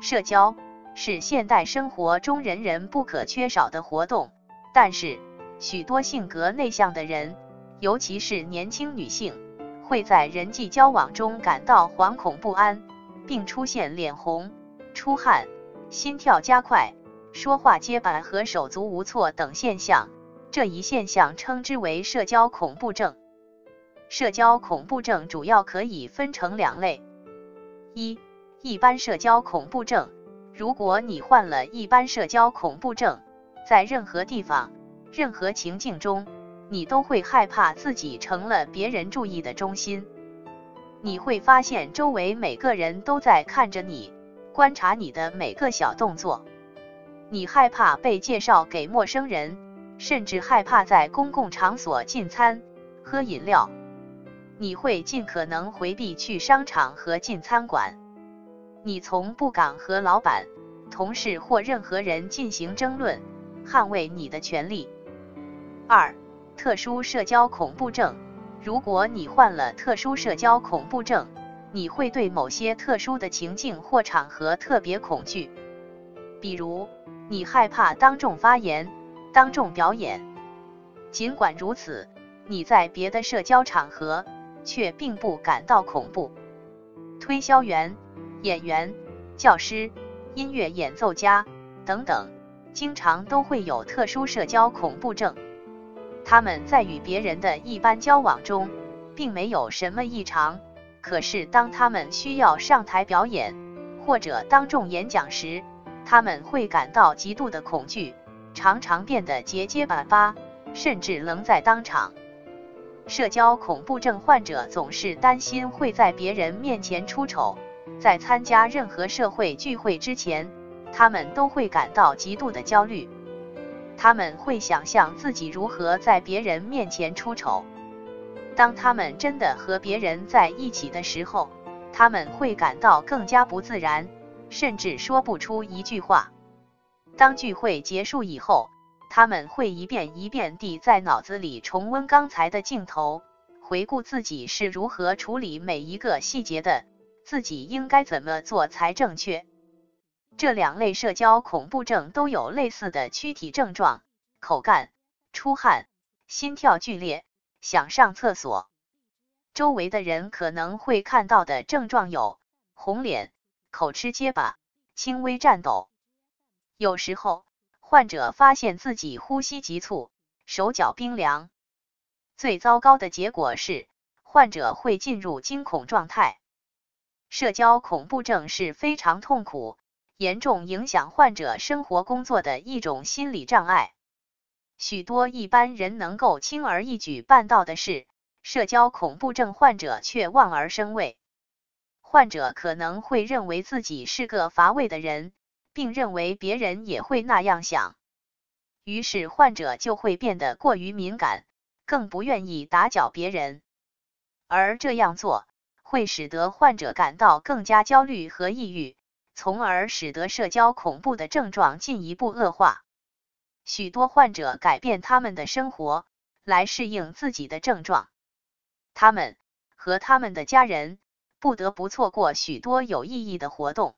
社交是现代生活中人人不可缺少的活动，但是许多性格内向的人，尤其是年轻女性，会在人际交往中感到惶恐不安，并出现脸红、出汗、心跳加快、说话结巴和手足无措等现象。这一现象称之为社交恐怖症。社交恐怖症主要可以分成两类：一、一般社交恐怖症。如果你患了一般社交恐怖症，在任何地方、任何情境中，你都会害怕自己成了别人注意的中心。你会发现周围每个人都在看着你，观察你的每个小动作。你害怕被介绍给陌生人，甚至害怕在公共场所进餐、喝饮料。你会尽可能回避去商场和进餐馆。你从不敢和老板、同事或任何人进行争论，捍卫你的权利。二、特殊社交恐怖症。如果你患了特殊社交恐怖症，你会对某些特殊的情境或场合特别恐惧。比如，你害怕当众发言、当众表演。尽管如此，你在别的社交场合。却并不感到恐怖。推销员、演员、教师、音乐演奏家等等，经常都会有特殊社交恐怖症。他们在与别人的一般交往中，并没有什么异常。可是当他们需要上台表演或者当众演讲时，他们会感到极度的恐惧，常常变得结结巴巴，甚至愣在当场。社交恐怖症患者总是担心会在别人面前出丑，在参加任何社会聚会之前，他们都会感到极度的焦虑。他们会想象自己如何在别人面前出丑。当他们真的和别人在一起的时候，他们会感到更加不自然，甚至说不出一句话。当聚会结束以后，他们会一遍一遍地在脑子里重温刚才的镜头，回顾自己是如何处理每一个细节的，自己应该怎么做才正确。这两类社交恐怖症都有类似的躯体症状：口干、出汗、心跳剧烈、想上厕所。周围的人可能会看到的症状有红脸、口吃结巴、轻微颤抖。有时候。患者发现自己呼吸急促，手脚冰凉。最糟糕的结果是，患者会进入惊恐状态。社交恐怖症是非常痛苦、严重影响患者生活工作的一种心理障碍。许多一般人能够轻而易举办到的事，社交恐怖症患者却望而生畏。患者可能会认为自己是个乏味的人。并认为别人也会那样想，于是患者就会变得过于敏感，更不愿意打搅别人，而这样做会使得患者感到更加焦虑和抑郁，从而使得社交恐怖的症状进一步恶化。许多患者改变他们的生活来适应自己的症状，他们和他们的家人不得不错过许多有意义的活动。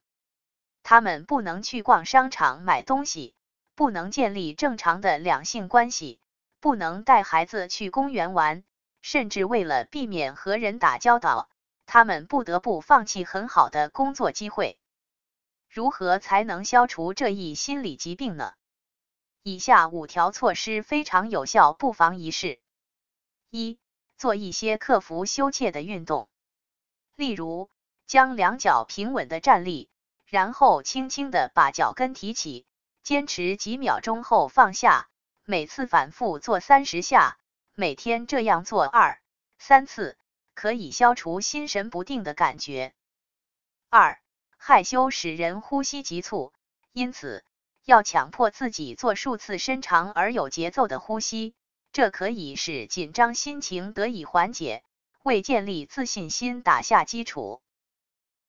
他们不能去逛商场买东西，不能建立正常的两性关系，不能带孩子去公园玩，甚至为了避免和人打交道，他们不得不放弃很好的工作机会。如何才能消除这一心理疾病呢？以下五条措施非常有效，不妨一试：一、做一些克服羞怯的运动，例如将两脚平稳的站立。然后轻轻的把脚跟提起，坚持几秒钟后放下，每次反复做三十下，每天这样做二三次，可以消除心神不定的感觉。二、害羞使人呼吸急促，因此要强迫自己做数次深长而有节奏的呼吸，这可以使紧张心情得以缓解，为建立自信心打下基础。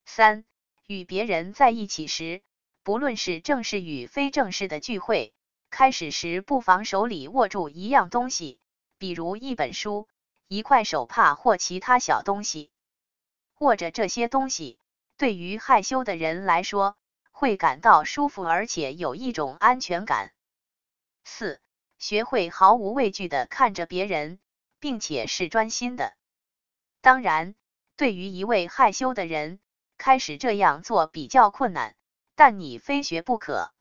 三。与别人在一起时，不论是正式与非正式的聚会，开始时不妨手里握住一样东西，比如一本书、一块手帕或其他小东西。握着这些东西，对于害羞的人来说，会感到舒服，而且有一种安全感。四、学会毫无畏惧的看着别人，并且是专心的。当然，对于一位害羞的人，开始这样做比较困难，但你非学不可。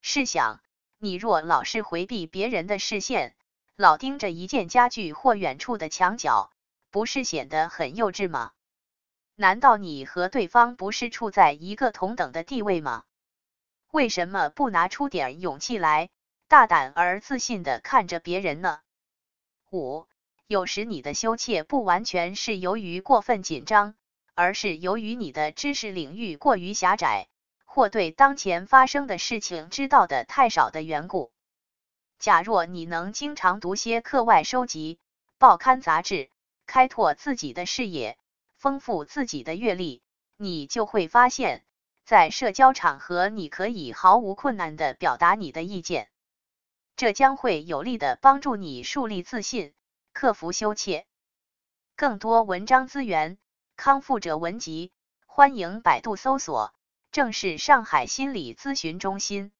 试想，你若老是回避别人的视线，老盯着一件家具或远处的墙角，不是显得很幼稚吗？难道你和对方不是处在一个同等的地位吗？为什么不拿出点勇气来，大胆而自信的看着别人呢？五，有时你的羞怯不完全是由于过分紧张，而是由于你的知识领域过于狭窄，或对当前发生的事情知道的太少的缘故。假若你能经常读些课外收集、报刊杂志，开拓自己的视野。丰富自己的阅历，你就会发现，在社交场合，你可以毫无困难的表达你的意见，这将会有力的帮助你树立自信，克服羞怯。更多文章资源，康复者文集，欢迎百度搜索“正是上海心理咨询中心”。